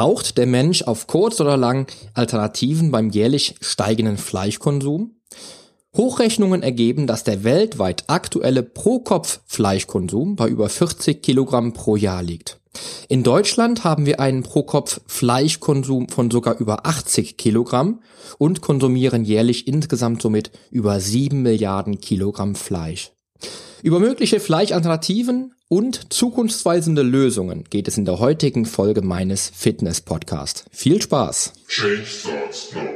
Braucht der Mensch auf kurz oder lang Alternativen beim jährlich steigenden Fleischkonsum? Hochrechnungen ergeben, dass der weltweit aktuelle Pro-Kopf-Fleischkonsum bei über 40 Kilogramm pro Jahr liegt. In Deutschland haben wir einen Pro-Kopf-Fleischkonsum von sogar über 80 Kilogramm und konsumieren jährlich insgesamt somit über 7 Milliarden Kilogramm Fleisch. Über mögliche Fleischalternativen und zukunftsweisende Lösungen geht es in der heutigen Folge meines Fitness Podcast. Viel Spaß! Change starts now.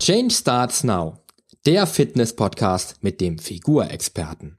Change Starts Now, der Fitness-Podcast mit dem Figurexperten.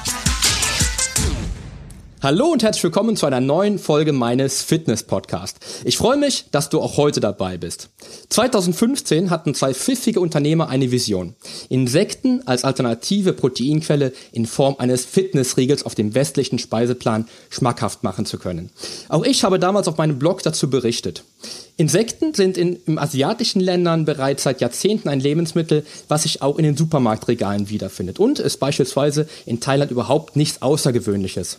Hallo und herzlich willkommen zu einer neuen Folge meines Fitness Podcast. Ich freue mich, dass du auch heute dabei bist. 2015 hatten zwei pfiffige Unternehmer eine Vision. Insekten als alternative Proteinquelle in Form eines Fitnessriegels auf dem westlichen Speiseplan schmackhaft machen zu können. Auch ich habe damals auf meinem Blog dazu berichtet. Insekten sind in, in asiatischen Ländern bereits seit Jahrzehnten ein Lebensmittel, was sich auch in den Supermarktregalen wiederfindet und ist beispielsweise in Thailand überhaupt nichts Außergewöhnliches.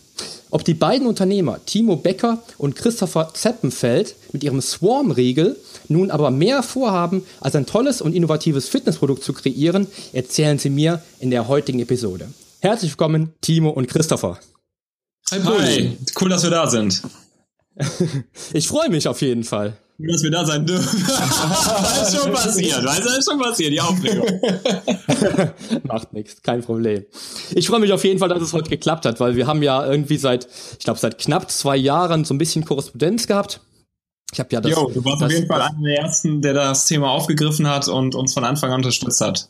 Ob die beiden Unternehmer Timo Becker und Christopher Zeppenfeld mit ihrem Swarm-Riegel nun aber mehr vorhaben, als ein tolles und innovatives Fitnessprodukt zu kreieren, erzählen sie mir in der heutigen Episode. Herzlich willkommen, Timo und Christopher. Hi, Hi. cool, dass wir da sind. ich freue mich auf jeden Fall. Dass wir da sein dürfen. das ist schon passiert. Weißt du, das ist schon passiert, die Aufregung. Macht nichts, kein Problem. Ich freue mich auf jeden Fall, dass es heute geklappt hat, weil wir haben ja irgendwie seit, ich glaube, seit knapp zwei Jahren so ein bisschen Korrespondenz gehabt. Ich habe ja das. Jo, du warst das, auf jeden Fall einer der ersten, der das Thema aufgegriffen hat und uns von Anfang an unterstützt hat.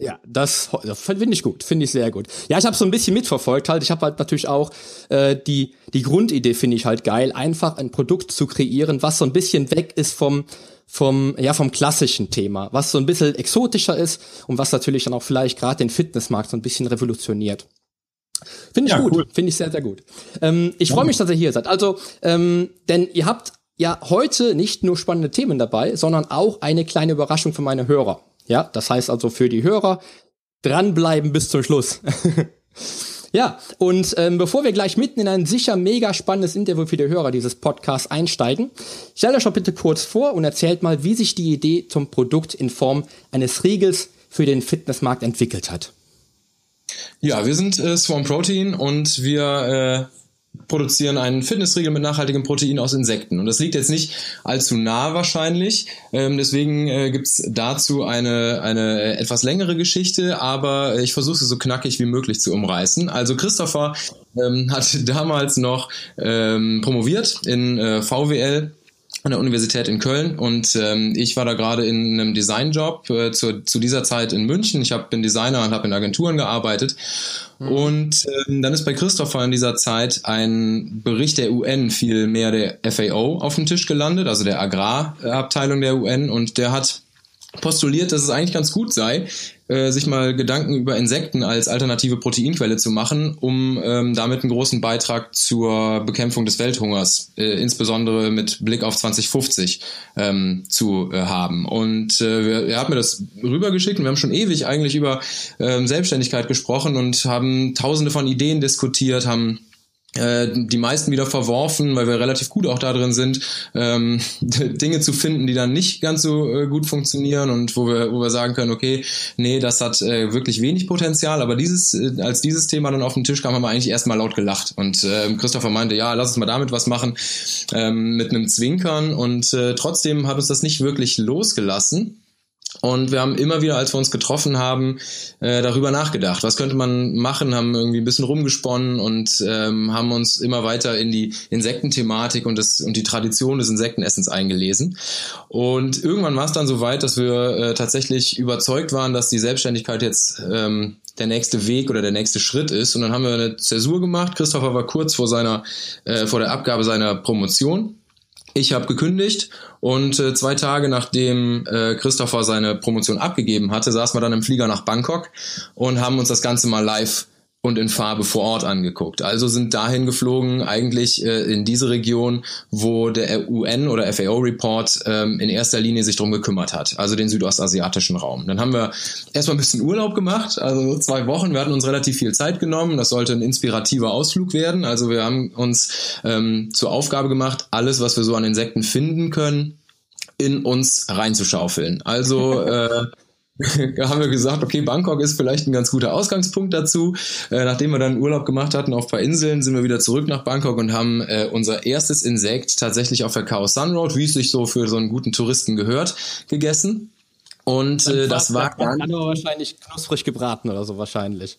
Ja, das, das finde ich gut, finde ich sehr gut. Ja, ich habe so ein bisschen mitverfolgt halt. Ich habe halt natürlich auch äh, die die Grundidee finde ich halt geil, einfach ein Produkt zu kreieren, was so ein bisschen weg ist vom vom ja vom klassischen Thema, was so ein bisschen exotischer ist und was natürlich dann auch vielleicht gerade den Fitnessmarkt so ein bisschen revolutioniert. Finde ich ja, gut, cool. finde ich sehr sehr gut. Ähm, ich freue mich, dass ihr hier seid. Also, ähm, denn ihr habt ja heute nicht nur spannende Themen dabei, sondern auch eine kleine Überraschung für meine Hörer. Ja, das heißt also für die Hörer dranbleiben bis zum Schluss. ja, und ähm, bevor wir gleich mitten in ein sicher mega spannendes Interview für die Hörer dieses Podcasts einsteigen, stellt euch doch bitte kurz vor und erzählt mal, wie sich die Idee zum Produkt in Form eines Riegels für den Fitnessmarkt entwickelt hat. Ja, wir sind äh, Swarm Protein und wir äh, produzieren einen Fitnessriegel mit nachhaltigem Protein aus Insekten. Und das liegt jetzt nicht allzu nah wahrscheinlich. Ähm, deswegen äh, gibt's dazu eine, eine etwas längere Geschichte, aber ich versuche sie so knackig wie möglich zu umreißen. Also Christopher ähm, hat damals noch ähm, promoviert in äh, VWL an der Universität in Köln und ähm, ich war da gerade in einem Designjob äh, zu, zu dieser Zeit in München. Ich hab, bin Designer und habe in Agenturen gearbeitet Mhm. Und ähm, dann ist bei Christopher in dieser Zeit ein Bericht der UN, viel mehr der FAO, auf dem Tisch gelandet, also der Agrarabteilung der UN, und der hat postuliert, dass es eigentlich ganz gut sei, äh, sich mal Gedanken über Insekten als alternative Proteinquelle zu machen, um ähm, damit einen großen Beitrag zur Bekämpfung des Welthungers, äh, insbesondere mit Blick auf 2050, ähm, zu äh, haben. Und äh, er hat mir das rübergeschickt und wir haben schon ewig eigentlich über ähm, Selbstständigkeit gesprochen und haben tausende von Ideen diskutiert, haben die meisten wieder verworfen, weil wir relativ gut auch da drin sind, ähm, Dinge zu finden, die dann nicht ganz so äh, gut funktionieren und wo wir, wo wir sagen können, okay, nee, das hat äh, wirklich wenig Potenzial, aber dieses, äh, als dieses Thema dann auf den Tisch kam, haben wir eigentlich erstmal laut gelacht. Und äh, Christopher meinte, ja, lass uns mal damit was machen, ähm, mit einem Zwinkern. Und äh, trotzdem hat uns das nicht wirklich losgelassen und wir haben immer wieder, als wir uns getroffen haben, äh, darüber nachgedacht, was könnte man machen, haben irgendwie ein bisschen rumgesponnen und ähm, haben uns immer weiter in die Insektenthematik und, das, und die Tradition des Insektenessens eingelesen. Und irgendwann war es dann so weit, dass wir äh, tatsächlich überzeugt waren, dass die Selbstständigkeit jetzt ähm, der nächste Weg oder der nächste Schritt ist. Und dann haben wir eine Zäsur gemacht. Christopher war kurz vor seiner, äh, vor der Abgabe seiner Promotion Ich habe gekündigt und äh, zwei Tage nachdem äh, Christopher seine Promotion abgegeben hatte, saßen wir dann im Flieger nach Bangkok und haben uns das Ganze mal live und in Farbe vor Ort angeguckt. Also sind dahin geflogen, eigentlich äh, in diese Region, wo der UN oder FAO-Report ähm, in erster Linie sich drum gekümmert hat, also den südostasiatischen Raum. Dann haben wir erstmal ein bisschen Urlaub gemacht, also zwei Wochen. Wir hatten uns relativ viel Zeit genommen. Das sollte ein inspirativer Ausflug werden. Also wir haben uns ähm, zur Aufgabe gemacht, alles, was wir so an Insekten finden können, in uns reinzuschaufeln. Also äh, haben wir gesagt, okay, Bangkok ist vielleicht ein ganz guter Ausgangspunkt dazu. Äh, nachdem wir dann Urlaub gemacht hatten auf ein paar Inseln, sind wir wieder zurück nach Bangkok und haben äh, unser erstes Insekt tatsächlich auf der Khao Sun Road, wie es sich so für so einen guten Touristen gehört, gegessen. Und äh, das war dann aber wahrscheinlich knusprig gebraten oder so wahrscheinlich.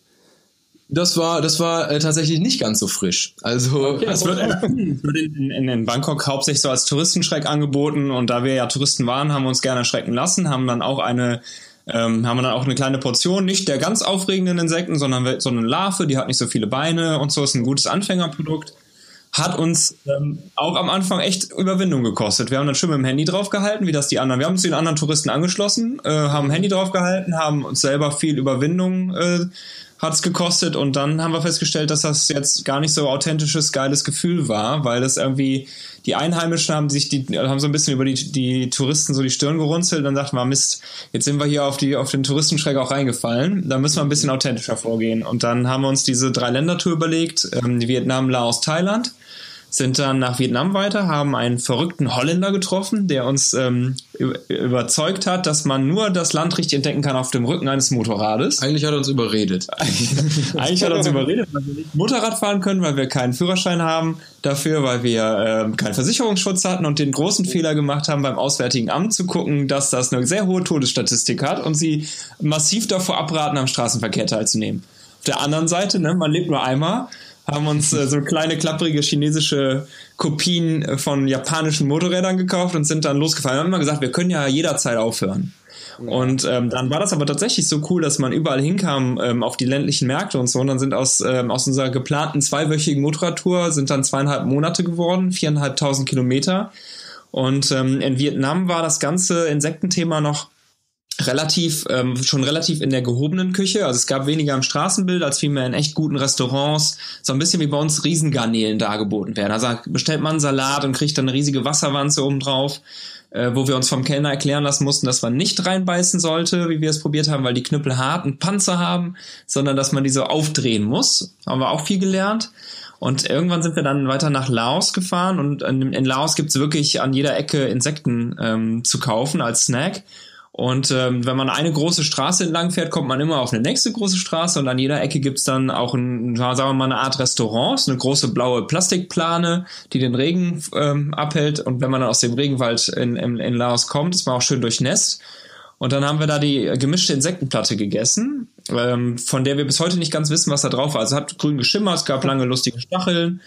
Das war, das war äh, tatsächlich nicht ganz so frisch. Also okay, es wird, wird in, in, in, Bangkok hauptsächlich so als Touristenschreck angeboten und da wir ja Touristen waren, haben wir uns gerne erschrecken lassen, haben dann auch eine ähm, haben wir dann auch eine kleine Portion, nicht der ganz aufregenden Insekten, sondern so eine Larve, die hat nicht so viele Beine und so, ist ein gutes Anfängerprodukt. Hat uns ähm, auch am Anfang echt Überwindung gekostet. Wir haben dann schön mit dem Handy draufgehalten, wie das die anderen. Wir haben uns den anderen Touristen angeschlossen, äh, haben Handy draufgehalten, haben uns selber viel Überwindung äh, hat's gekostet und dann haben wir festgestellt, dass das jetzt gar nicht so authentisches, geiles Gefühl war, weil das irgendwie die Einheimischen haben sich die haben so ein bisschen über die, die Touristen so die Stirn gerunzelt und dachten wir, Mist, jetzt sind wir hier auf die auf den Touristenschreck auch reingefallen, da müssen wir ein bisschen authentischer vorgehen. Und dann haben wir uns diese drei Länder-Tour überlegt, ähm, Vietnam, Laos, Thailand sind dann nach Vietnam weiter, haben einen verrückten Holländer getroffen, der uns ähm, überzeugt hat, dass man nur das Land richtig entdecken kann auf dem Rücken eines Motorrades. Eigentlich hat er uns überredet. Eigentlich hat er uns überredet, weil wir nicht Motorrad fahren können, weil wir keinen Führerschein haben dafür, weil wir äh, keinen Versicherungsschutz hatten und den großen Fehler gemacht haben, beim Auswärtigen Amt zu gucken, dass das eine sehr hohe Todesstatistik hat und sie massiv davor abraten, am Straßenverkehr teilzunehmen. Auf der anderen Seite, ne, man lebt nur einmal haben uns äh, so kleine klapprige chinesische Kopien äh, von japanischen Motorrädern gekauft und sind dann losgefahren. Wir haben immer gesagt, wir können ja jederzeit aufhören. Und ähm, dann war das aber tatsächlich so cool, dass man überall hinkam ähm, auf die ländlichen Märkte und so. Und dann sind aus, ähm, aus unserer geplanten zweiwöchigen Motorradtour sind dann zweieinhalb Monate geworden, viereinhalbtausend Kilometer. Und ähm, in Vietnam war das ganze Insektenthema noch relativ ähm, schon relativ in der gehobenen Küche. Also es gab weniger im Straßenbild als vielmehr in echt guten Restaurants. So ein bisschen wie bei uns Riesengarnelen dargeboten werden. Also bestellt man einen Salat und kriegt dann eine riesige Wasserwanze oben drauf, äh, wo wir uns vom Kellner erklären lassen mussten, dass man nicht reinbeißen sollte, wie wir es probiert haben, weil die Knüppel hart und Panzer haben, sondern dass man die so aufdrehen muss. Haben wir auch viel gelernt. Und irgendwann sind wir dann weiter nach Laos gefahren und in, in Laos gibt's wirklich an jeder Ecke Insekten ähm, zu kaufen als Snack. Und ähm, wenn man eine große Straße entlang fährt, kommt man immer auf eine nächste große Straße und an jeder Ecke gibt's dann auch ein, sagen wir mal, eine Art Restaurant, eine große blaue Plastikplane, die den Regen ähm, abhält. Und wenn man dann aus dem Regenwald in, in, in Laos kommt, ist man auch schön durchnässt. Und dann haben wir da die gemischte Insektenplatte gegessen, ähm, von der wir bis heute nicht ganz wissen, was da drauf war. Also es hat grün geschimmert, es gab lange lustige Stacheln,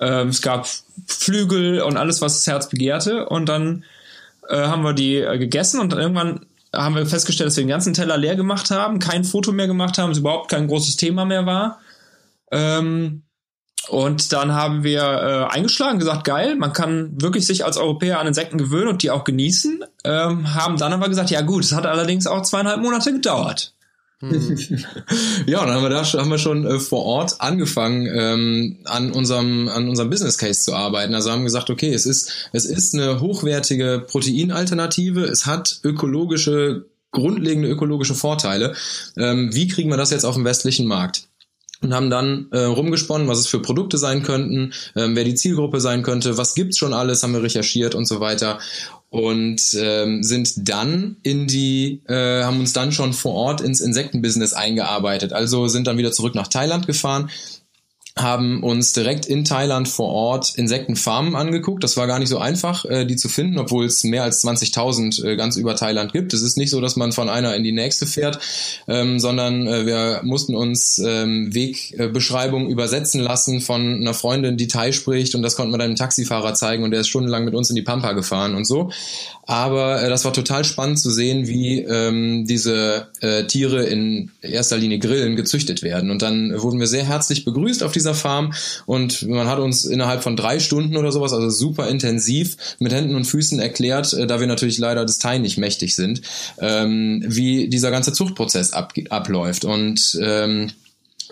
ähm, es gab Flügel und alles, was das Herz begehrte. Und dann äh, haben wir die äh, gegessen und dann irgendwann haben wir festgestellt, dass wir den ganzen Teller leer gemacht haben, kein Foto mehr gemacht haben, es überhaupt kein großes Thema mehr war. Ähm, und dann haben wir äh, eingeschlagen, gesagt, geil, man kann wirklich sich als Europäer an Insekten gewöhnen und die auch genießen. Ähm, haben dann aber gesagt, ja gut, es hat allerdings auch zweieinhalb Monate gedauert. Hm. ja, dann haben wir da haben wir schon äh, vor Ort angefangen, ähm, an unserem an unserem Business Case zu arbeiten. Also haben gesagt, okay, es ist es ist eine hochwertige Proteinalternative, es hat ökologische grundlegende ökologische Vorteile. Ähm, wie kriegen wir das jetzt auf dem westlichen Markt? und haben dann äh, rumgesponnen, was es für Produkte sein könnten, ähm, wer die Zielgruppe sein könnte, was gibt's schon alles, haben wir recherchiert und so weiter und ähm, sind dann in die, äh, haben uns dann schon vor Ort ins Insektenbusiness eingearbeitet. Also sind dann wieder zurück nach Thailand gefahren, haben uns direkt in Thailand vor Ort Insektenfarmen angeguckt. Das war gar nicht so einfach, äh, die zu finden, obwohl es mehr als 20.000 äh, ganz über Thailand gibt. Es ist nicht so, dass man von einer in die nächste fährt, ähm, sondern äh, wir mussten uns ähm, Wegbeschreibungen übersetzen lassen von einer Freundin, die Thai spricht und das konnten wir dann dem Taxifahrer zeigen und der ist stundenlang mit uns in die Pampa gefahren und so. Aber äh, das war total spannend zu sehen, wie ähm, diese äh, Tiere in erster Linie Grillen gezüchtet werden. Und dann wurden wir sehr herzlich begrüßt auf die dieser Farm. Und man hat uns innerhalb von drei Stunden oder sowas, also super intensiv mit Händen und Füßen erklärt, äh, da wir natürlich leider das Teil nicht mächtig sind, ähm, wie dieser ganze Zuchtprozess ab, abläuft. Und ähm,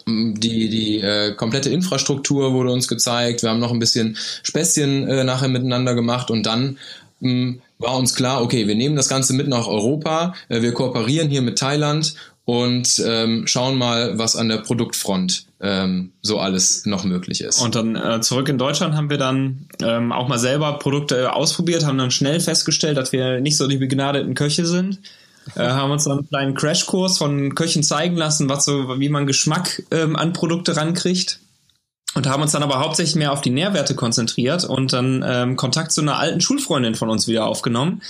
die, die äh, komplette Infrastruktur wurde uns gezeigt. Wir haben noch ein bisschen Späßchen äh, nachher miteinander gemacht. Und dann mh, war uns klar, okay, wir nehmen das Ganze mit nach Europa, äh, wir kooperieren hier mit Thailand und ähm, schauen mal, was an der Produktfront ähm, so alles noch möglich ist. Und dann äh, zurück in Deutschland haben wir dann ähm, auch mal selber Produkte ausprobiert, haben dann schnell festgestellt, dass wir nicht so die begnadeten Köche sind äh, haben uns dann einen kleinen Crashkurs von Köchen zeigen lassen, was so, wie man Geschmack ähm, an Produkte rankriegt. Und haben uns dann aber hauptsächlich mehr auf die Nährwerte konzentriert und dann ähm, Kontakt zu einer alten Schulfreundin von uns wieder aufgenommen,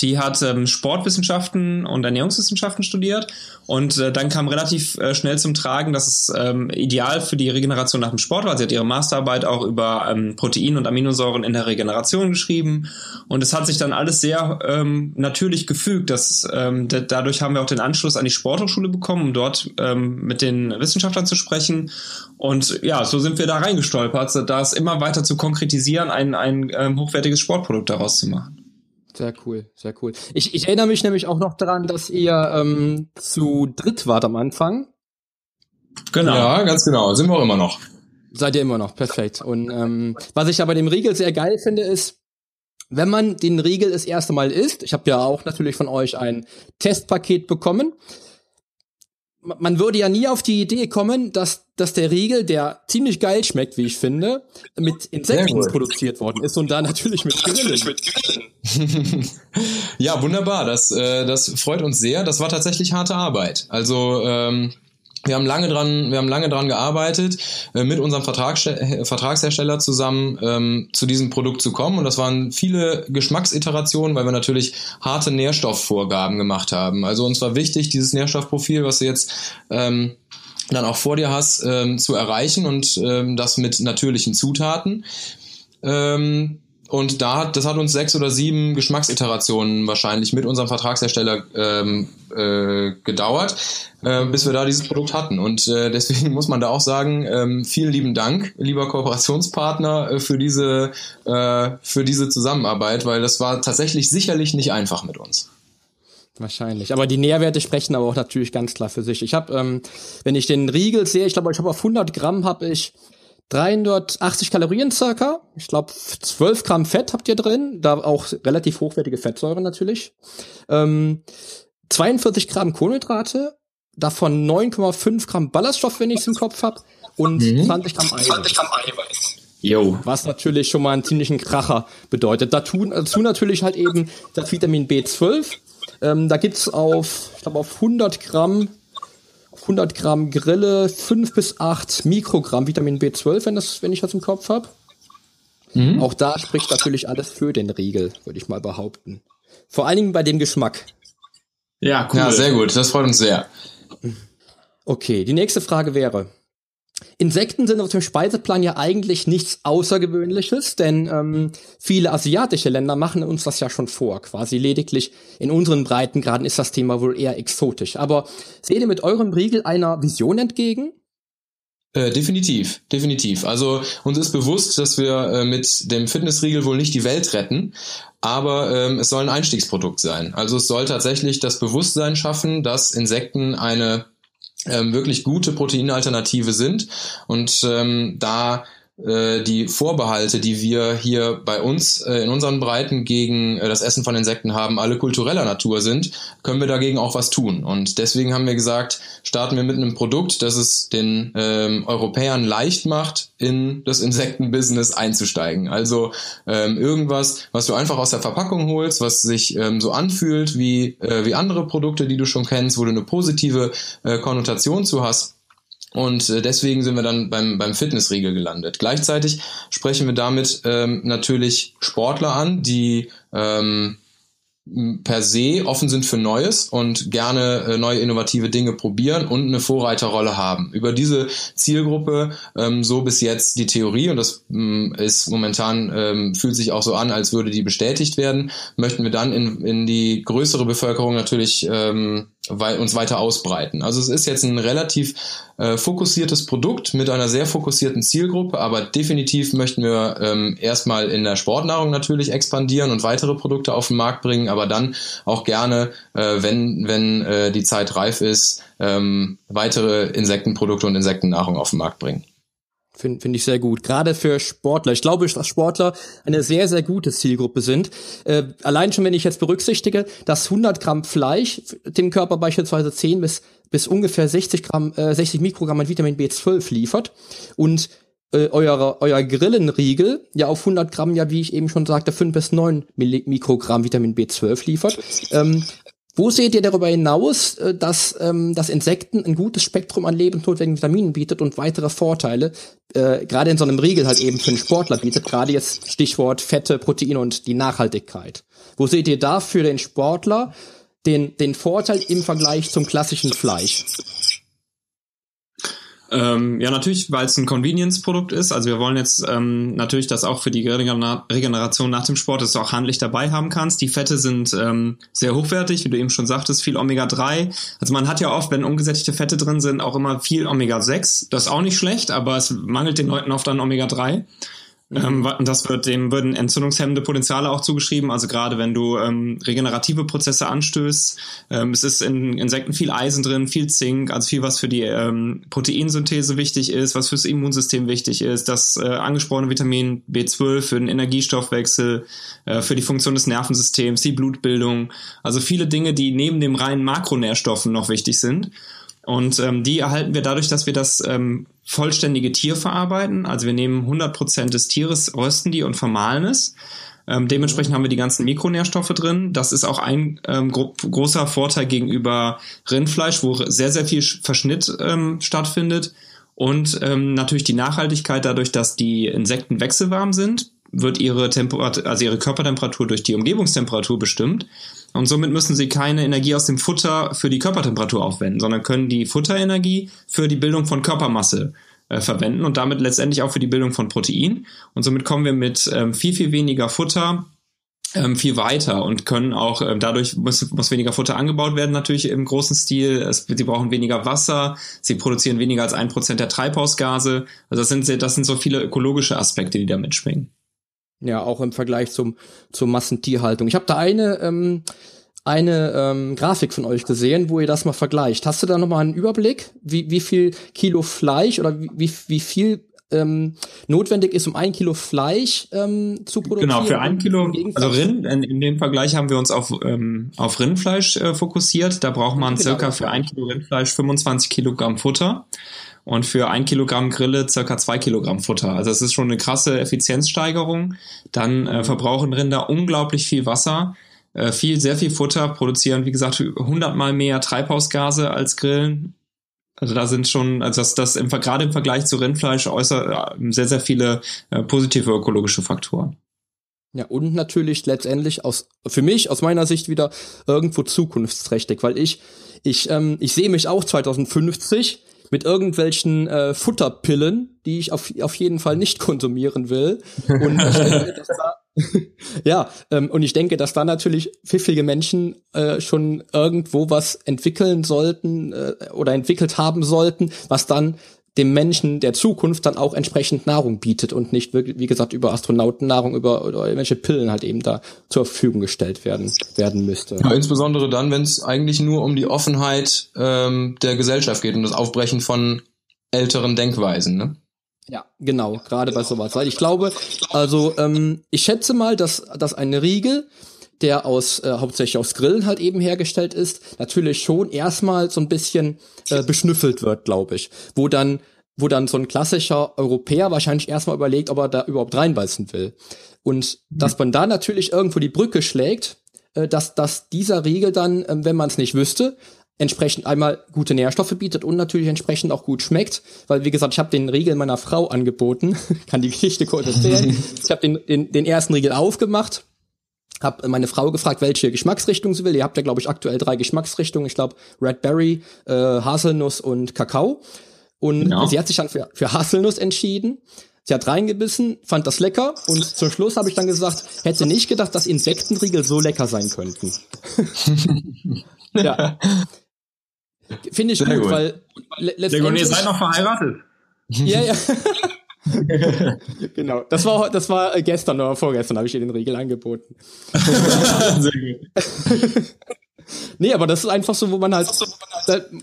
die hat ähm, Sportwissenschaften und Ernährungswissenschaften studiert und äh, dann kam relativ äh, schnell zum Tragen, dass es ähm, ideal für die Regeneration nach dem Sport war. Sie hat ihre Masterarbeit auch über ähm, Protein und Aminosäuren in der Regeneration geschrieben und es hat sich dann alles sehr ähm, natürlich gefügt. Dass, ähm, dadurch haben wir auch den Anschluss an die Sporthochschule bekommen, um dort ähm, mit den Wissenschaftlern zu sprechen. Und ja, so sind wir da reingestolpert, das immer weiter zu konkretisieren, ein, ein ähm, hochwertiges Sportprodukt daraus zu machen. Sehr cool, sehr cool. Ich, ich erinnere mich nämlich auch noch daran, dass ihr ähm, zu dritt wart am Anfang. Genau. Ja, ganz genau. Sind wir auch immer noch. Seid ihr immer noch, perfekt. Und ähm, was ich aber dem Riegel sehr geil finde, ist, wenn man den Riegel das erste Mal isst, ich habe ja auch natürlich von euch ein Testpaket bekommen, man würde ja nie auf die Idee kommen, dass, dass der Riegel, der ziemlich geil schmeckt, wie ich finde, mit Insekten produziert worden ist und da natürlich mit Grillen. ja, wunderbar. Das, äh, das freut uns sehr. Das war tatsächlich harte Arbeit. Also ähm, wir haben lange dran, wir haben lange dran gearbeitet, äh, mit unserem Vertragshersteller zusammen ähm, zu diesem Produkt zu kommen. Und das waren viele Geschmacksiterationen, weil wir natürlich harte Nährstoffvorgaben gemacht haben. Also uns war wichtig, dieses Nährstoffprofil, was du jetzt ähm, dann auch vor dir hast, ähm, zu erreichen und ähm, das mit natürlichen Zutaten. Ähm, und da hat, das hat uns sechs oder sieben Geschmacksiterationen wahrscheinlich mit unserem Vertragshersteller ähm, äh, gedauert, äh, bis wir da dieses Produkt hatten. Und äh, deswegen muss man da auch sagen, ähm, vielen lieben Dank, lieber Kooperationspartner, äh, für diese äh, für diese Zusammenarbeit, weil das war tatsächlich sicherlich nicht einfach mit uns. Wahrscheinlich. Aber die Nährwerte sprechen aber auch natürlich ganz klar für sich. Ich habe, ähm, wenn ich den Riegel sehe, ich glaube, ich habe auf 100 Gramm habe ich 380 Kalorien circa. Ich glaube, 12 Gramm Fett habt ihr drin. Da auch relativ hochwertige Fettsäuren natürlich. Ähm, 42 Gramm Kohlenhydrate. Davon 9,5 Gramm Ballaststoff, wenn ich es im Kopf hab. Und mhm. 20 Gramm Eiweiß. 20 Gramm Eiweiß. Jo. Was natürlich schon mal einen ziemlichen Kracher bedeutet. Dazu, dazu natürlich halt eben das Vitamin B12. Ähm, da gibt's auf, ich glaube, auf 100 Gramm 100 Gramm Grille, 5 bis 8 Mikrogramm Vitamin B12, wenn, das, wenn ich das im Kopf habe. Mhm. Auch da spricht natürlich alles für den Riegel, würde ich mal behaupten. Vor allen Dingen bei dem Geschmack. Ja, cool. Ja, sehr gut. Das freut uns sehr. Okay, die nächste Frage wäre, Insekten sind auf dem Speiseplan ja eigentlich nichts Außergewöhnliches, denn ähm, viele asiatische Länder machen uns das ja schon vor. Quasi lediglich in unseren Breitengraden ist das Thema wohl eher exotisch. Aber seht ihr mit eurem Riegel einer Vision entgegen? Äh, definitiv, definitiv. Also uns ist bewusst, dass wir äh, mit dem Fitnessriegel wohl nicht die Welt retten, aber ähm, es soll ein Einstiegsprodukt sein. Also es soll tatsächlich das Bewusstsein schaffen, dass Insekten eine ähm, wirklich gute Proteinalternative sind. Und ähm, da die Vorbehalte, die wir hier bei uns äh, in unseren Breiten gegen äh, das Essen von Insekten haben, alle kultureller Natur sind, können wir dagegen auch was tun. Und deswegen haben wir gesagt, starten wir mit einem Produkt, das es den ähm, Europäern leicht macht, in das Insektenbusiness einzusteigen. Also ähm, irgendwas, was du einfach aus der Verpackung holst, was sich ähm, so anfühlt wie, äh, wie andere Produkte, die du schon kennst, wo du eine positive äh, Konnotation zu hast und äh, deswegen sind wir dann beim, beim Fitnessriegel gelandet. Gleichzeitig sprechen wir damit ähm, natürlich Sportler an, die ähm, per se offen sind für Neues und gerne äh, neue innovative Dinge probieren und eine Vorreiterrolle haben. Über diese Zielgruppe, ähm, so bis jetzt die Theorie, und das ähm, ist momentan, ähm, fühlt sich auch so an, als würde die bestätigt werden, möchten wir dann in, in die größere Bevölkerung natürlich ähm, weil, uns weiter ausbreiten. Also es ist jetzt ein relativ äh, fokussiertes Produkt mit einer sehr fokussierten Zielgruppe, aber definitiv möchten wir ähm, erstmal in der Sportnahrung natürlich expandieren und weitere Produkte auf den Markt bringen, aber dann auch gerne, äh, wenn, wenn äh, die Zeit reif ist, ähm, weitere Insektenprodukte und Insektennahrung auf den Markt bringen. Finde find ich sehr gut. Gerade für Sportler. Ich glaube, dass Sportler eine sehr, sehr gute Zielgruppe sind. Äh, allein schon, wenn ich jetzt berücksichtige, dass 100 Gramm Fleisch dem Körper beispielsweise 10 bis, bis ungefähr 60 Gramm, äh, 60 Mikrogramm an Vitamin B12 liefert und äh, euer, euer Grillenriegel ja auf 100 Gramm ja, wie ich eben schon sagte, 5 bis 9 Mikrogramm Vitamin B12 liefert. Ähm, wo seht ihr darüber hinaus, äh, dass ähm, das Insekten ein gutes Spektrum an lebensnotwendigen Vitaminen bietet und weitere Vorteile, äh, gerade in so einem Riegel halt eben für einen Sportler bietet, gerade jetzt Stichwort Fette, Proteine und die Nachhaltigkeit. Wo seht ihr da für den Sportler den, den Vorteil im Vergleich zum klassischen Fleisch? Ähm, ja, natürlich, weil es ein Convenience-Produkt ist. Also wir wollen jetzt ähm, natürlich, dass auch für die Regeneration nach dem Sport, dass du auch handlich dabei haben kannst. Die Fette sind ähm, sehr hochwertig, wie du eben schon sagtest, viel Omega-3. Also man hat ja oft, wenn ungesättigte Fette drin sind, auch immer viel Omega-6. Das ist auch nicht schlecht, aber es mangelt den Leuten oft an Omega-3. Mhm. Ähm, das wird dem würden entzündungshemmende Potenziale auch zugeschrieben. Also gerade wenn du ähm, regenerative Prozesse anstößt, ähm, es ist in Insekten viel Eisen drin, viel Zink, also viel was für die ähm, Proteinsynthese wichtig ist, was fürs Immunsystem wichtig ist, das äh, angesprochene Vitamin B12 für den Energiestoffwechsel, äh, für die Funktion des Nervensystems, die Blutbildung, also viele Dinge, die neben dem reinen Makronährstoffen noch wichtig sind. Und ähm, die erhalten wir dadurch, dass wir das ähm, vollständige Tier verarbeiten. Also wir nehmen 100% des Tieres, rösten die und vermahlen es. Ähm, dementsprechend haben wir die ganzen Mikronährstoffe drin. Das ist auch ein ähm, gro großer Vorteil gegenüber Rindfleisch, wo sehr, sehr viel Verschnitt ähm, stattfindet. Und ähm, natürlich die Nachhaltigkeit dadurch, dass die Insekten wechselwarm sind, wird ihre Temperatur, also ihre Körpertemperatur durch die Umgebungstemperatur bestimmt. Und somit müssen sie keine Energie aus dem Futter für die Körpertemperatur aufwenden, sondern können die Futterenergie für die Bildung von Körpermasse äh, verwenden und damit letztendlich auch für die Bildung von Protein. Und somit kommen wir mit ähm, viel, viel weniger Futter ähm, viel weiter und können auch, ähm, dadurch muss, muss weniger Futter angebaut werden, natürlich im großen Stil. Es, sie brauchen weniger Wasser, sie produzieren weniger als ein Prozent der Treibhausgase. Also das sind, das sind so viele ökologische Aspekte, die da mitschwingen. Ja, auch im Vergleich zum, zur Massentierhaltung. Ich habe da eine, ähm, eine ähm, Grafik von euch gesehen, wo ihr das mal vergleicht. Hast du da nochmal einen Überblick, wie, wie viel Kilo Fleisch oder wie, wie viel ähm, notwendig ist, um ein Kilo Fleisch ähm, zu produzieren. Genau, für ein Kilo, also Rind, in, in, dem Vergleich haben wir uns auf, ähm, auf Rindfleisch äh, fokussiert. Da braucht man genau, circa für ein Kilo Rindfleisch 25 Kilogramm Futter und für ein Kilogramm Grille circa zwei Kilogramm Futter. Also es ist schon eine krasse Effizienzsteigerung. Dann äh, mhm. verbrauchen Rinder unglaublich viel Wasser, äh, viel, sehr viel Futter, produzieren, wie gesagt, hundertmal mehr Treibhausgase als Grillen. Also da sind schon, also das, das im, gerade im Vergleich zu Rindfleisch äußer, äh, sehr, sehr viele äh, positive ökologische Faktoren. Ja, und natürlich letztendlich aus, für mich, aus meiner Sicht wieder irgendwo zukunftsträchtig, weil ich, ich, ähm, ich sehe mich auch 2050 mit irgendwelchen äh, Futterpillen, die ich auf, auf jeden Fall nicht konsumieren will. Und ich denke, dass da, ja, ähm, und ich denke, dass da natürlich pfiffige Menschen äh, schon irgendwo was entwickeln sollten äh, oder entwickelt haben sollten, was dann dem Menschen der Zukunft dann auch entsprechend Nahrung bietet und nicht, wie gesagt, über Astronautennahrung, über oder irgendwelche Pillen halt eben da zur Verfügung gestellt werden, werden müsste. Ja, insbesondere dann, wenn es eigentlich nur um die Offenheit ähm, der Gesellschaft geht und das Aufbrechen von älteren Denkweisen, ne? Ja, genau, gerade bei sowas. Weil ich glaube, also ähm, ich schätze mal, dass, dass ein Riegel der aus äh, hauptsächlich aus Grillen halt eben hergestellt ist, natürlich schon erstmal so ein bisschen äh, beschnüffelt wird, glaube ich. Wo dann, wo dann so ein klassischer Europäer wahrscheinlich erstmal überlegt, ob er da überhaupt reinbeißen will. Und mhm. dass man da natürlich irgendwo die Brücke schlägt, äh, dass, dass dieser Riegel dann, äh, wenn man es nicht wüsste, entsprechend einmal gute Nährstoffe bietet und natürlich entsprechend auch gut schmeckt, weil wie gesagt, ich habe den Riegel meiner Frau angeboten, kann die Geschichte kurz erzählen. ich habe den, den, den ersten Riegel aufgemacht, hab meine Frau gefragt, welche Geschmacksrichtung sie will. Ihr habt ja, glaube ich, aktuell drei Geschmacksrichtungen. Ich glaube, Red Berry, äh, Haselnuss und Kakao. Und genau. sie hat sich dann für, für Haselnuss entschieden. Sie hat reingebissen, fand das lecker und zum Schluss habe ich dann gesagt, hätte nicht gedacht, dass Insektenriegel so lecker sein könnten. ja. Finde ich gut, gut, weil letztendlich... Und ihr seid noch verheiratet? Ja, ja. genau. Das war, das war gestern oder vorgestern habe ich ihr den Riegel angeboten. Sehr gut. nee, aber das ist einfach so, wo man halt,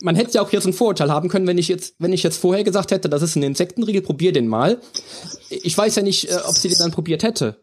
man hätte ja auch jetzt ein Vorurteil haben können, wenn ich jetzt, wenn ich jetzt vorher gesagt hätte, das ist ein Insektenriegel, probier den mal. Ich weiß ja nicht, äh, ob sie den dann probiert hätte.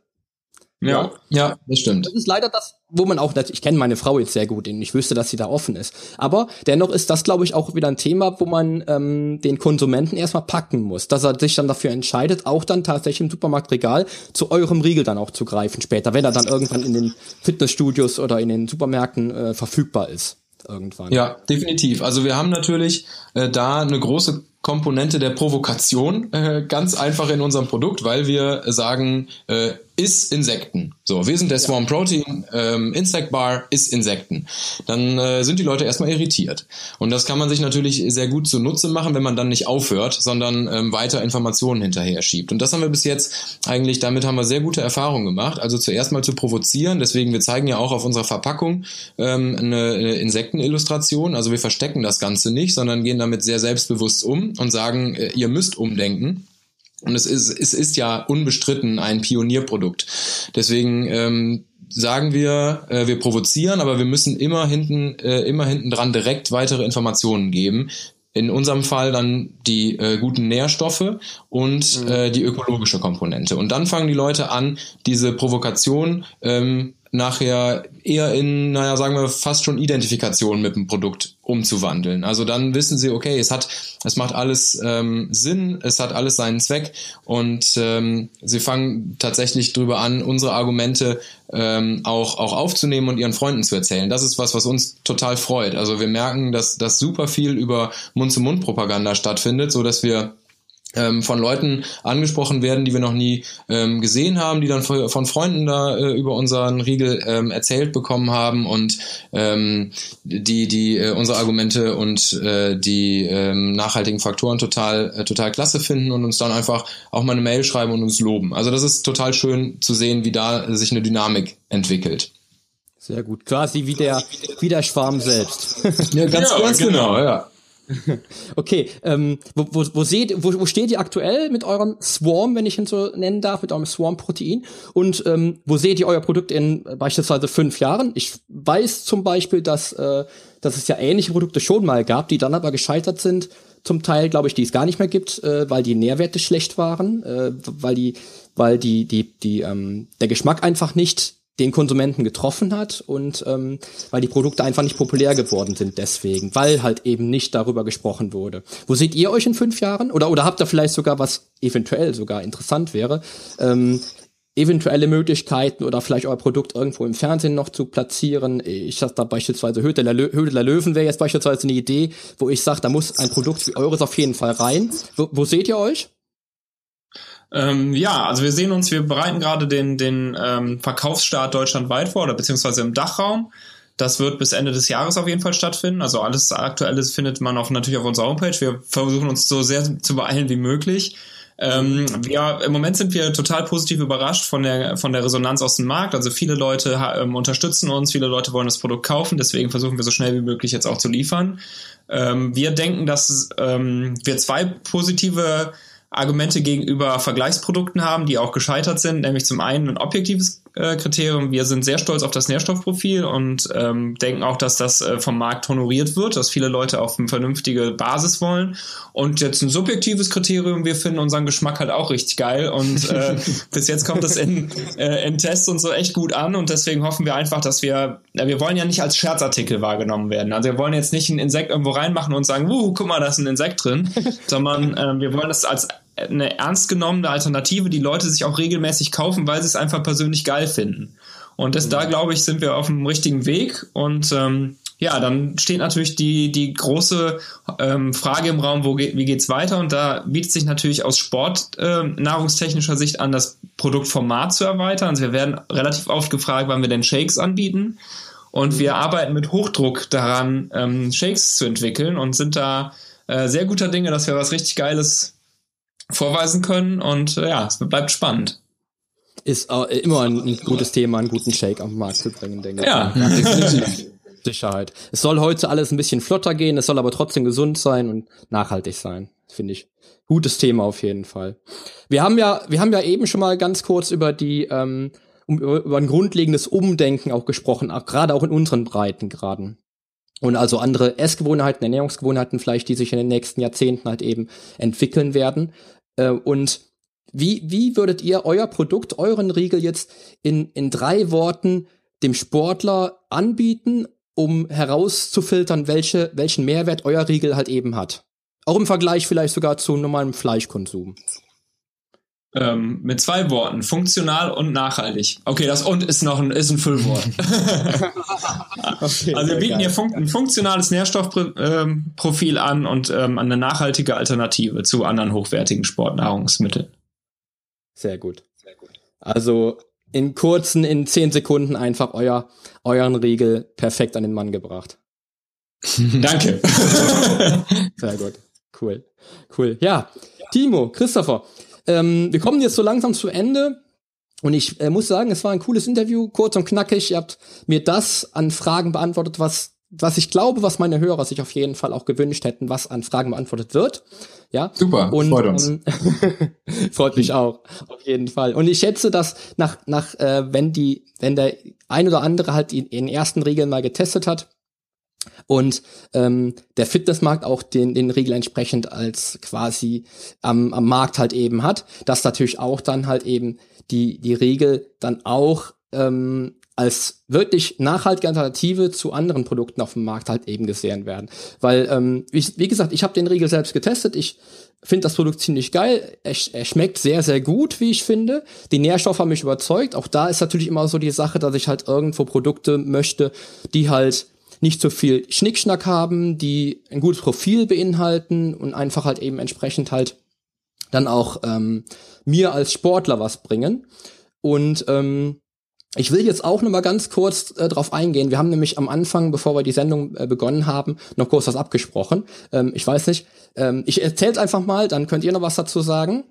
Ja, ja, das stimmt. Das ist leider das, wo man auch, ich kenne meine Frau jetzt sehr gut und ich wüsste, dass sie da offen ist. Aber dennoch ist das, glaube ich, auch wieder ein Thema, wo man ähm, den Konsumenten erstmal packen muss, dass er sich dann dafür entscheidet, auch dann tatsächlich im Supermarktregal zu eurem Riegel dann auch zu greifen später, wenn er dann irgendwann in den Fitnessstudios oder in den Supermärkten äh, verfügbar ist. Irgendwann. Ja, definitiv. Also wir haben natürlich äh, da eine große Komponente der Provokation äh, ganz einfach in unserem Produkt, weil wir sagen, äh, ist Insekten. So, wir sind der Swarm Protein, ähm, Insect Bar ist Insekten. Dann äh, sind die Leute erstmal irritiert. Und das kann man sich natürlich sehr gut zunutze machen, wenn man dann nicht aufhört, sondern ähm, weiter Informationen hinterher schiebt. Und das haben wir bis jetzt eigentlich, damit haben wir sehr gute Erfahrungen gemacht. Also zuerst mal zu provozieren, deswegen, wir zeigen ja auch auf unserer Verpackung ähm, eine, eine Insektenillustration. Also wir verstecken das Ganze nicht, sondern gehen damit sehr selbstbewusst um und sagen, äh, ihr müsst umdenken. Und es ist, es ist ja unbestritten ein Pionierprodukt. Deswegen ähm, sagen wir, äh, wir provozieren, aber wir müssen immer hinten, äh, immer hinten dran direkt weitere Informationen geben. In unserem Fall dann die äh, guten Nährstoffe und mhm. äh, die ökologische Komponente. Und dann fangen die Leute an, diese Provokation ähm, nachher eher in, naja, sagen wir, fast schon Identifikation mit dem Produkt umzuwandeln. Also dann wissen sie, okay, es hat, es macht alles ähm, Sinn, es hat alles seinen Zweck und ähm, sie fangen tatsächlich drüber an, unsere Argumente ähm, auch, auch aufzunehmen und ihren Freunden zu erzählen. Das ist was, was uns total freut. Also wir merken, dass, dass super viel über Mund-zu-Mund-Propaganda stattfindet, so dass wir ähm, von Leuten angesprochen werden, die wir noch nie ähm, gesehen haben, die dann von Freunden da äh, über unseren Riegel ähm, erzählt bekommen haben und ähm, die die äh, unsere Argumente und äh, die ähm, nachhaltigen Faktoren total äh, total klasse finden und uns dann einfach auch mal eine Mail schreiben und uns loben. Also das ist total schön zu sehen, wie da sich eine Dynamik entwickelt. Sehr gut, quasi wie der wie der Schwarm selbst. ja, ganz, ja, ganz genau, genau ja. Okay, ähm, wo, wo, wo, seht, wo, wo steht ihr aktuell mit eurem Swarm, wenn ich ihn so nennen darf, mit eurem Swarm-Protein? Und ähm, wo seht ihr euer Produkt in beispielsweise fünf Jahren? Ich weiß zum Beispiel, dass, äh, dass es ja ähnliche Produkte schon mal gab, die dann aber gescheitert sind. Zum Teil, glaube ich, die es gar nicht mehr gibt, äh, weil die Nährwerte schlecht waren, äh, weil die, weil die, die, die, ähm, der Geschmack einfach nicht den Konsumenten getroffen hat und ähm, weil die Produkte einfach nicht populär geworden sind deswegen, weil halt eben nicht darüber gesprochen wurde. Wo seht ihr euch in fünf Jahren? Oder, oder habt ihr vielleicht sogar, was eventuell sogar interessant wäre, ähm, eventuelle Möglichkeiten oder vielleicht euer Produkt irgendwo im Fernsehen noch zu platzieren. Ich sag da beispielsweise Höhle der, Lö Höhle der Löwen wäre jetzt beispielsweise eine Idee, wo ich sage, da muss ein Produkt wie eures auf jeden Fall rein. Wo, wo seht ihr euch? Ähm, ja, also wir sehen uns, wir bereiten gerade den, den ähm, Verkaufsstart deutschlandweit vor oder beziehungsweise im Dachraum. Das wird bis Ende des Jahres auf jeden Fall stattfinden. Also alles Aktuelles findet man auch natürlich auf unserer Homepage. Wir versuchen uns so sehr zu beeilen wie möglich. Ähm, wir, Im Moment sind wir total positiv überrascht von der, von der Resonanz aus dem Markt. Also viele Leute ähm, unterstützen uns, viele Leute wollen das Produkt kaufen. Deswegen versuchen wir so schnell wie möglich jetzt auch zu liefern. Ähm, wir denken, dass ähm, wir zwei positive Argumente gegenüber Vergleichsprodukten haben, die auch gescheitert sind, nämlich zum einen ein objektives äh, Kriterium. Wir sind sehr stolz auf das Nährstoffprofil und ähm, denken auch, dass das äh, vom Markt honoriert wird, dass viele Leute auf eine vernünftige Basis wollen. Und jetzt ein subjektives Kriterium, wir finden unseren Geschmack halt auch richtig geil und äh, bis jetzt kommt das in, äh, in Tests und so echt gut an und deswegen hoffen wir einfach, dass wir, ja, wir wollen ja nicht als Scherzartikel wahrgenommen werden. Also wir wollen jetzt nicht ein Insekt irgendwo reinmachen und sagen, wuh, guck mal, da ist ein Insekt drin, sondern äh, wir wollen das als eine ernst genommene Alternative, die Leute sich auch regelmäßig kaufen, weil sie es einfach persönlich geil finden. Und das, mhm. da glaube ich, sind wir auf dem richtigen Weg. Und ähm, ja, dann steht natürlich die, die große ähm, Frage im Raum, wo geht, wie geht's weiter? Und da bietet sich natürlich aus sportnahrungstechnischer ähm, äh, Sicht an, das Produktformat zu erweitern. Also wir werden relativ oft gefragt, wann wir denn Shakes anbieten. Und wir mhm. arbeiten mit Hochdruck daran, ähm, Shakes zu entwickeln und sind da äh, sehr guter Dinge, dass wir was richtig Geiles vorweisen können und äh, ja, es bleibt spannend. Ist äh, immer ein, gutes Thema, einen guten Shake auf den Markt zu bringen, denke ich. Ja. Sicherheit. Es soll heute alles ein bisschen flotter gehen, es soll aber trotzdem gesund sein und nachhaltig sein. Finde ich. Gutes Thema auf jeden Fall. Wir haben ja, wir haben ja eben schon mal ganz kurz über die, ähm, über ein grundlegendes Umdenken auch gesprochen, auch, gerade auch in unseren Breitengraden. Und also andere Essgewohnheiten, Ernährungsgewohnheiten vielleicht, die sich in den nächsten Jahrzehnten halt eben entwickeln werden. Äh, und wie, wie würdet ihr euer Produkt, euren Riegel jetzt in, in drei Worten dem Sportler anbieten, um herauszufiltern, welche, welchen Mehrwert euer Riegel halt eben hat? Auch im Vergleich vielleicht sogar zu normalem Fleischkonsum. Ähm, mit zwei Worten, funktional und nachhaltig. Okay, das und ist noch ein, ist ein Füllwort. okay, also wir bieten hier fun ein funktionales Nährstoffprofil ähm, an und ähm, eine nachhaltige Alternative zu anderen hochwertigen Sportnahrungsmitteln. Sehr gut. Sehr gut. Also in kurzen, in zehn Sekunden einfach euer, euren Riegel perfekt an den Mann gebracht. Danke. Sehr gut. Cool. Cool. Ja, Timo, Christopher, ähm, wir kommen jetzt so langsam zu Ende. Und ich äh, muss sagen, es war ein cooles Interview, kurz und knackig. Ihr habt mir das an Fragen beantwortet, was was ich glaube, was meine Hörer sich auf jeden Fall auch gewünscht hätten, was an Fragen beantwortet wird. Ja. Super, und, freut uns. Ähm, freut mich auch, auf jeden Fall. Und ich schätze, dass nach, nach äh, wenn die, wenn der ein oder andere halt in, in ersten Regeln mal getestet hat, und ähm, der Fitnessmarkt auch den, den Regel entsprechend als quasi am, am Markt halt eben hat, dass natürlich auch dann halt eben die, die Regel dann auch ähm, als wirklich nachhaltige Alternative zu anderen Produkten auf dem Markt halt eben gesehen werden. Weil, ähm, wie, wie gesagt, ich habe den Riegel selbst getestet. Ich finde das Produkt ziemlich geil. Er, er, schmeckt sehr, sehr gut, wie ich finde. Die Nährstoffe haben mich überzeugt. Auch da ist natürlich immer so die Sache, dass ich halt irgendwo Produkte möchte, die halt nicht so viel Schnickschnack haben, die ein gutes Profil beinhalten und einfach halt eben entsprechend halt dann auch ähm, mir als Sportler was bringen. Und ähm, ich will jetzt auch noch mal ganz kurz äh, drauf eingehen. Wir haben nämlich am Anfang, bevor wir die Sendung äh, begonnen haben, noch kurz was abgesprochen. Ähm, ich weiß nicht. Ähm, ich erzähl's einfach mal, dann könnt ihr noch was dazu sagen.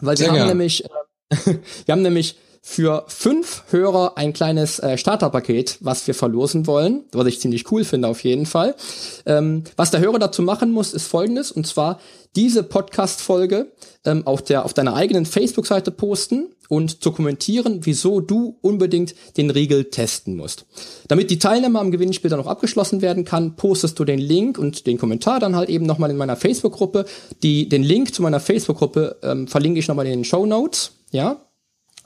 Weil wir haben nämlich, äh, wir haben nämlich für fünf Hörer ein kleines äh, Starterpaket, was wir verlosen wollen, was ich ziemlich cool finde auf jeden Fall. Ähm, was der Hörer dazu machen muss, ist folgendes, und zwar diese Podcast-Folge ähm, auf, der, auf deiner eigenen Facebook-Seite posten und dokumentieren, wieso du unbedingt den Riegel testen musst. Damit die Teilnahme am Gewinnspiel dann noch abgeschlossen werden kann, postest du den Link und den Kommentar dann halt eben nochmal in meiner Facebook-Gruppe. Den Link zu meiner Facebook-Gruppe ähm, verlinke ich nochmal in den Show Notes, ja.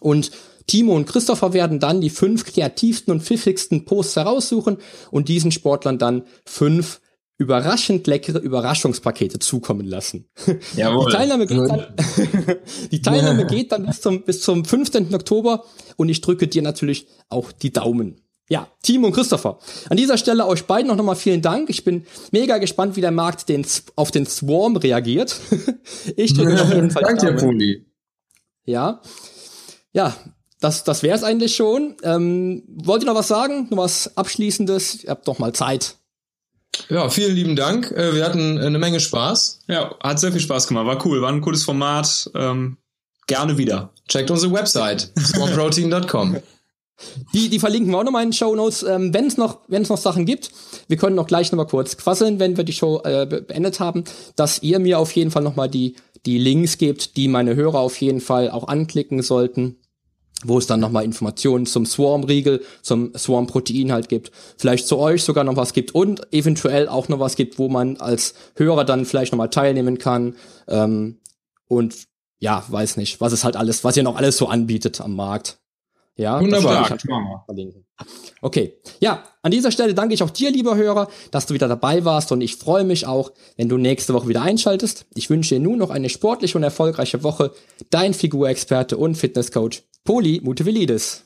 Und Timo und Christopher werden dann die fünf kreativsten und pfiffigsten Posts heraussuchen und diesen Sportlern dann fünf überraschend leckere Überraschungspakete zukommen lassen. Jawohl. Die Teilnahme geht dann, die Teilnahme geht dann bis zum, bis zum 15. Oktober und ich drücke dir natürlich auch die Daumen. Ja, Timo und Christopher. An dieser Stelle euch beiden noch nochmal vielen Dank. Ich bin mega gespannt, wie der Markt den, auf den Swarm reagiert. ich drücke auf jeden Fall Danke Poli. Ja. Ja, das, das wäre es eigentlich schon. Ähm, wollt ihr noch was sagen? Noch was Abschließendes? Ihr habt doch mal Zeit. Ja, vielen lieben Dank. Äh, wir hatten eine Menge Spaß. Ja, hat sehr viel Spaß gemacht. War cool. War ein cooles Format. Ähm, gerne wieder. Checkt unsere Website, swarmprotein.com. Die, die verlinken wir auch nochmal in den Show Notes. Ähm, wenn es noch, wenn es noch Sachen gibt, wir können noch gleich nochmal kurz quasseln, wenn wir die Show äh, beendet haben, dass ihr mir auf jeden Fall nochmal die, die Links gebt, die meine Hörer auf jeden Fall auch anklicken sollten wo es dann nochmal Informationen zum Swarm-Riegel, zum Swarm-Protein halt gibt, vielleicht zu euch sogar noch was gibt und eventuell auch noch was gibt, wo man als Hörer dann vielleicht nochmal teilnehmen kann ähm, und ja, weiß nicht, was es halt alles, was ihr noch alles so anbietet am Markt. Ja, wunderbar. Halt okay, ja, an dieser Stelle danke ich auch dir, lieber Hörer, dass du wieder dabei warst und ich freue mich auch, wenn du nächste Woche wieder einschaltest. Ich wünsche dir nun noch eine sportliche und erfolgreiche Woche. Dein Figurexperte und Fitnesscoach Poli Mutevelidis.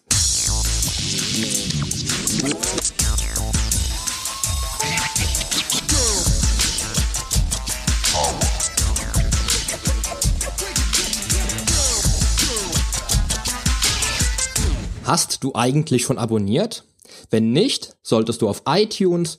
Hast du eigentlich schon abonniert? Wenn nicht, solltest du auf iTunes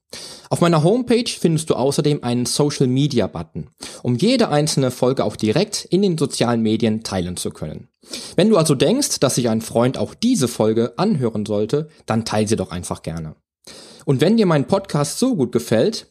Auf meiner Homepage findest du außerdem einen Social Media Button, um jede einzelne Folge auch direkt in den sozialen Medien teilen zu können. Wenn du also denkst, dass sich ein Freund auch diese Folge anhören sollte, dann teile sie doch einfach gerne. Und wenn dir mein Podcast so gut gefällt,